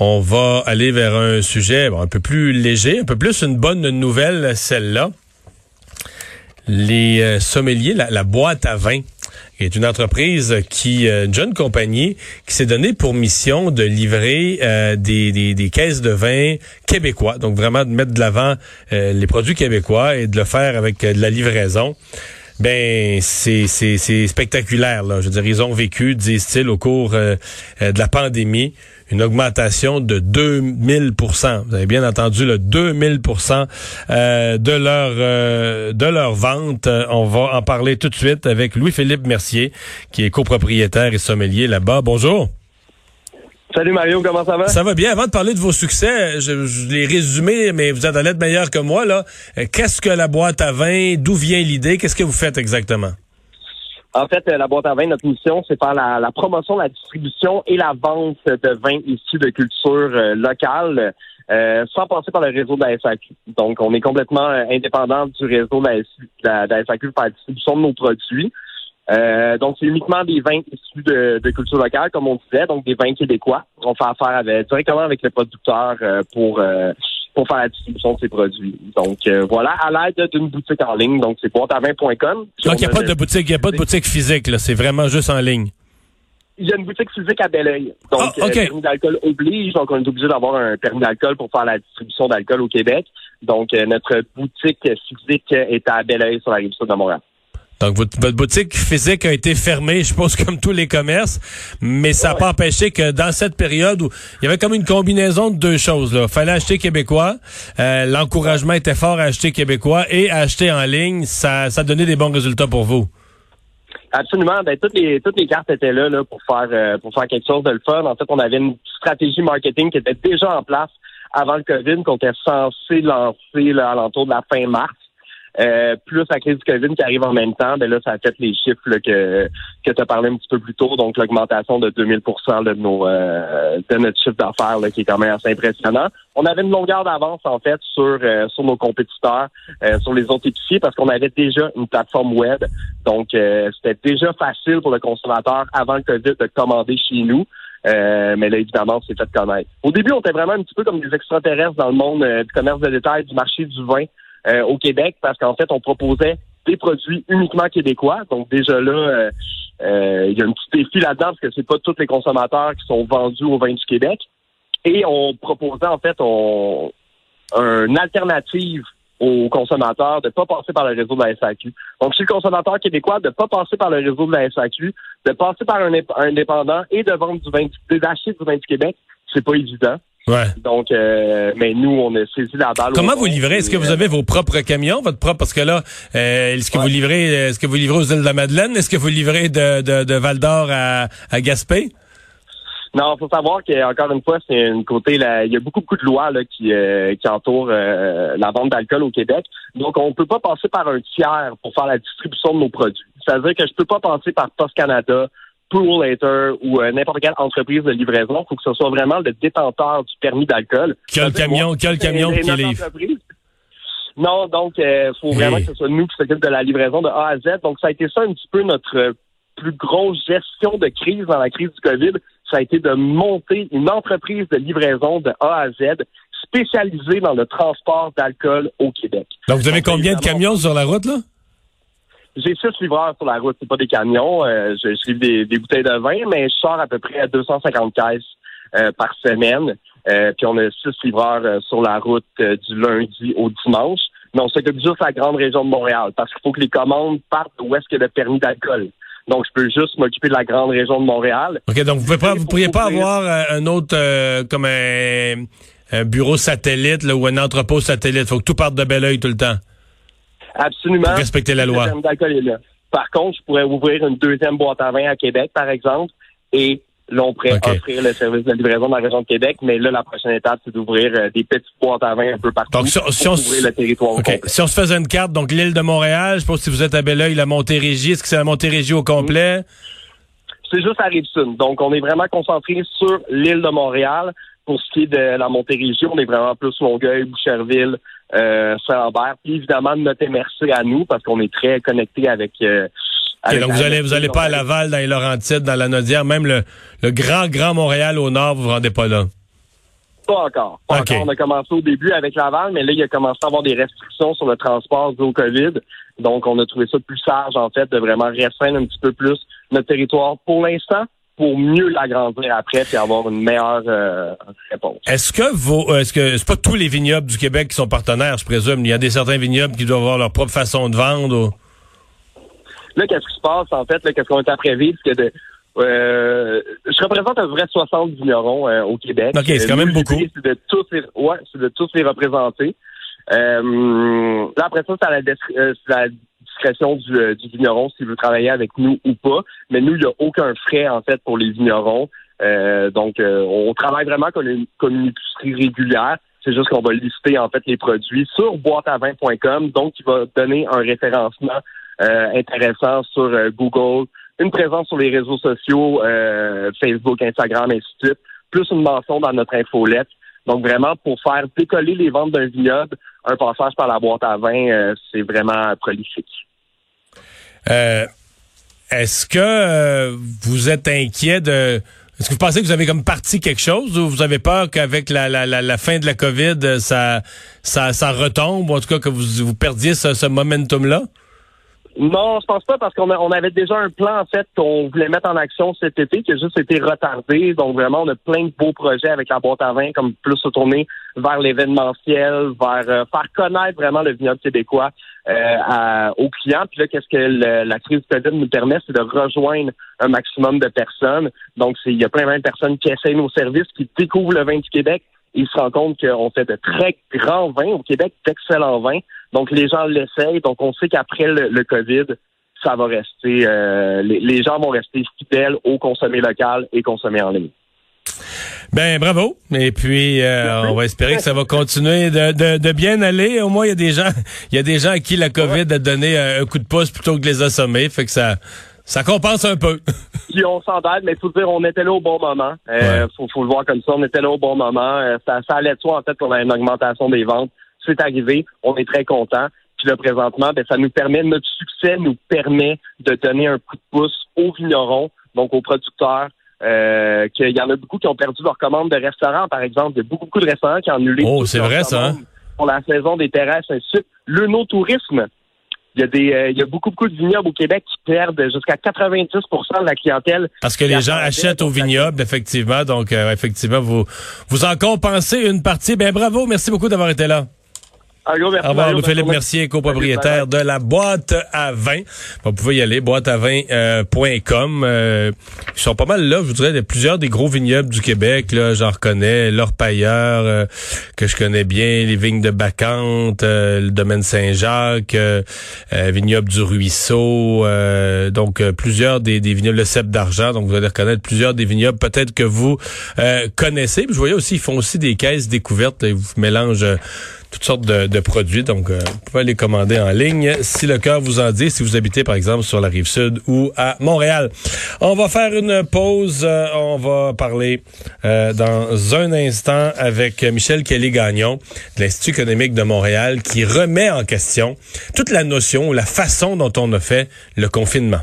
On va aller vers un sujet un peu plus léger, un peu plus une bonne nouvelle, celle-là. Les euh, sommeliers, la, boîte à vin, est une entreprise qui, euh, une jeune compagnie, qui s'est donnée pour mission de livrer euh, des, caisses de vin québécois. Donc vraiment de mettre de l'avant les produits québécois et de le faire avec de la livraison. Ben c'est spectaculaire. Je veux dire, ils ont vécu, disent-ils, au cours de la pandémie, une augmentation de 2000% Vous avez bien entendu le 2000 euh, de leur euh, de leur vente. On va en parler tout de suite avec Louis-Philippe Mercier, qui est copropriétaire et sommelier là-bas. Bonjour. Salut Mario, comment ça va? Ça va bien. Avant de parler de vos succès, je, je l'ai résumé, mais vous êtes à l'aide meilleur que moi. là. Euh, qu'est-ce que la boîte à vin? D'où vient l'idée? Qu'est-ce que vous faites exactement? En fait, euh, la boîte à vin, notre mission, c'est faire la, promotion, la distribution et la vente de vins issus de culture euh, locale. Euh, sans passer par le réseau de la SAQ. Donc, on est complètement indépendant du réseau de la, SAQ pour la distribution de nos produits. donc, c'est uniquement des vins issus de, culture locale, comme on disait, donc des vins québécois. On fait affaire avec, directement avec le producteur pour pour faire la distribution de ses produits. Donc euh, voilà, à l'aide d'une boutique en ligne. Donc c'est boîteavin.com. Donc il n'y a pas de boutique, il a pas de boutique physique, là. C'est vraiment juste en ligne. Il y a une boutique physique à Belleuil. Donc, ah, euh, permis d'alcool oblige. Donc, on est obligé d'avoir un permis d'alcool pour faire la distribution d'alcool au Québec. Donc, euh, notre boutique physique est à Belleuil sur la rive sud de Montréal. Donc, votre, boutique physique a été fermée, je pense, comme tous les commerces, mais ça n'a pas empêché que dans cette période où il y avait comme une combinaison de deux choses, là. Fallait acheter québécois, euh, l'encouragement était fort à acheter québécois et à acheter en ligne, ça, ça donnait des bons résultats pour vous. Absolument. Ben, toutes les toutes les cartes étaient là, là pour faire euh, pour faire quelque chose de le fun. En fait, on avait une stratégie marketing qui était déjà en place avant le COVID, qu'on était censé lancer là, à l'entour de la fin mars. Euh, plus la crise du COVID qui arrive en même temps, ben là, ça a fait les chiffres que, que tu as parlé un petit peu plus tôt, donc l'augmentation de 2000 de nos euh, de notre chiffre d'affaires qui est quand même assez impressionnant. On avait une longueur d'avance en fait sur euh, sur nos compétiteurs, sur les autres épiciers parce qu'on avait déjà une plateforme web. Donc c'était déjà facile pour le consommateur avant le COVID de commander chez nous. mais là, évidemment, c'est fait connaître. Au début, on était vraiment un petit peu comme des extraterrestres dans le monde du commerce de détail, du marché du vin. Euh, au Québec parce qu'en fait, on proposait des produits uniquement québécois. Donc déjà là, euh, euh, il y a un petit défi là-dedans parce que c'est pas tous les consommateurs qui sont vendus au vin du Québec. Et on proposait en fait on, une alternative aux consommateurs de ne pas passer par le réseau de la SAQ. Donc, chez le consommateur québécois, de ne pas passer par le réseau de la SAQ, de passer par un, indépendant et de vendre du vin, d'acheter du vin du Québec, c'est pas évident. Ouais. Donc, euh, mais nous, on a saisi la balle. Comment vous livrez? Est-ce que vous avez vos propres camions, votre propre Parce que là, euh, est-ce que vous livrez Est-ce que vous livrez aux îles de la Madeleine? Est-ce que vous livrez de, de, de Val d'Or à, à Gaspé? Non, faut savoir qu'encore une fois, c'est une côté là, il y a beaucoup beaucoup de lois là, qui euh, qui entourent euh, la vente d'alcool au Québec. Donc on peut pas passer par un tiers pour faire la distribution de nos produits. C'est-à-dire que je peux pas passer par Post Canada Pool Later ou euh, n'importe quelle entreprise de livraison. Il faut que ce soit vraiment le détenteur du permis d'alcool. Quel camion, quel camion qui livre? Non, donc il euh, faut vraiment que ce soit nous qui s'occupe de la livraison de A à Z. Donc ça a été ça un petit peu notre plus grosse gestion de crise dans la crise du COVID. Ça a été de monter une entreprise de livraison de A à Z spécialisée dans le transport d'alcool au Québec. Donc vous avez combien de camions sur la route là? J'ai six livreurs sur la route, c'est pas des camions. Euh, je, livre des, bouteilles de vin, mais je sors à peu près à 250 caisses euh, par semaine. Euh, puis on a six livreurs sur la route du lundi au dimanche. Mais on s'occupe juste de la grande région de Montréal parce qu'il faut que les commandes partent où est-ce a le permis d'alcool. Donc, je peux juste m'occuper de la grande région de Montréal. OK, donc vous ne pourriez pas avoir un autre, comme un, bureau satellite là, ou un entrepôt satellite. Il faut que tout parte de Belleuil tout le temps. Absolument. respecter la loi. Par contre, je pourrais ouvrir une deuxième boîte à vin à Québec, par exemple, et là, on pourrait offrir le service de livraison dans la région de Québec, mais là, la prochaine étape, c'est d'ouvrir euh, des petites boîtes à vin un peu partout donc, si, on, pour ouvrir le territoire Si on se faisait une carte, donc l'île de Montréal, je pense que si vous êtes à Belleuil, la Montérégie, est-ce que c'est la Montérégie au complet? C'est juste à Rive-Sud. Donc, on est vraiment concentré sur l'île de Montréal. Pour ce qui est de la Montérégie, on est vraiment plus Longueuil, Boucherville, euh, Saint-Lambert, puis évidemment notre MRC à nous, parce qu'on est très connecté avec... Euh, donc vous allez vous allez pas à Laval, dans les Laurentides, dans la Nodière, même le, le grand, grand Montréal au nord, vous vous rendez pas là? Pas encore. Pas encore. On a commencé au début avec Laval, mais là, il a commencé à avoir des restrictions sur le transport du COVID. Donc, on a trouvé ça plus sage, en fait, de vraiment restreindre un petit peu plus notre territoire pour l'instant pour mieux l'agrandir après et avoir une meilleure euh, réponse. Est-ce que vos est-ce que c'est pas tous les vignobles du Québec qui sont partenaires, je présume? Il y a des certains vignobles qui doivent avoir leur propre façon de vendre. Là, qu'est-ce qui se passe, en fait, là, qu'est-ce qu'on est après vivre, que de, euh, je représente peu près 60 vignerons euh, au Québec. OK, c'est quand même beaucoup. C'est de tous les, ouais, c'est de tous les représenter. Euh, là, après ça, c'est à la, euh, la discrétion du, du, vigneron s'il veut travailler avec nous ou pas. Mais nous, il n'y a aucun frais, en fait, pour les vignerons. donc, on travaille vraiment comme une, comme une épicerie régulière. C'est juste qu'on va lister, en fait, les produits sur boîteavin.com. Donc, il va donner un référencement intéressant sur Google, une présence sur les réseaux sociaux, euh, Facebook, Instagram, ainsi de suite, plus une mention dans notre infolette. Donc vraiment, pour faire décoller les ventes d'un vignoble, un passage par la boîte à vin, euh, c'est vraiment prolifique. Euh, est-ce que vous êtes inquiet de... Est-ce que vous pensez que vous avez comme parti quelque chose ou vous avez peur qu'avec la, la, la, fin de la COVID, ça, ça, ça retombe ou en tout cas que vous, vous perdiez ce, ce momentum-là? Non, je pense pas parce qu'on on avait déjà un plan en fait qu'on voulait mettre en action cet été qui a juste été retardé. Donc vraiment, on a plein de beaux projets avec la boîte à vin, comme plus se tourner vers l'événementiel, vers euh, faire connaître vraiment le vignoble québécois euh, aux clients. Puis là, qu'est-ce que la crise du COVID nous permet, c'est de rejoindre un maximum de personnes. Donc il y a plein de personnes qui essayent nos services, qui découvrent le vin du Québec. Ils se rendent compte qu'on fait de très grands vins au Québec, d'excellents vins. Donc, les gens l'essayent. Donc, on sait qu'après le, COVID, ça va rester, euh, les, gens vont rester fidèles au consommer local et consommer en ligne. Ben bravo. Et puis euh, on va espérer que ça va continuer de, bien aller. Au moins il y a des gens, il y a des gens à qui la COVID a donné un coup de pouce plutôt que de les assommer. Fait que ça, ça compense un peu. Puis on s'en mais faut dire, on était là au bon moment. Euh, faut, le voir comme ça. On était là au bon moment. ça, ça allait de soi en fait qu'on a une augmentation des ventes c'est arrivé. On est très content. Puis là, présentement, ben, ça nous permet, notre succès nous permet de donner un coup de pouce aux vignerons, donc aux producteurs, euh, qu'il y en a beaucoup qui ont perdu leur commande de restaurants, par exemple. Il y a beaucoup, beaucoup de restaurants qui ont annulé. Oh, c'est vrai, ça. Hein? Pour la saison des terrasses, ainsi de suite. Le no-tourisme. Il y, a des, euh, il y a beaucoup, beaucoup de vignobles au Québec qui perdent jusqu'à 90% de la clientèle. Parce que les gens achètent au vignoble, effectivement. Donc, euh, effectivement, vous, vous en compensez une partie. Ben, bravo. Merci beaucoup d'avoir été là. Au revoir, Louis-Philippe Mercier, copropriétaire de la boîte à vin. Vous pouvez y aller, boîteavin.com. Euh, ils sont pas mal là, je vous dirais, plusieurs des gros vignobles du Québec. Là, j'en reconnais, l'Orpailleur, euh, que je connais bien, les vignes de Bacante, euh, le domaine Saint-Jacques, vignoble du Ruisseau, donc plusieurs des, des vignobles, le Cep d'Argent, donc vous allez reconnaître plusieurs des vignobles peut-être que vous connaissez. je voyais aussi, ils font aussi des caisses découvertes, ils vous mélangent toutes sortes de, produits. Donc, euh, vous pouvez les commander en ligne si le cœur vous en dit, si vous habitez par exemple sur la rive sud ou à Montréal. On va faire une pause. Euh, on va parler euh, dans un instant avec Michel Kelly-Gagnon de l'Institut économique de Montréal qui remet en question toute la notion ou la façon dont on a fait le confinement.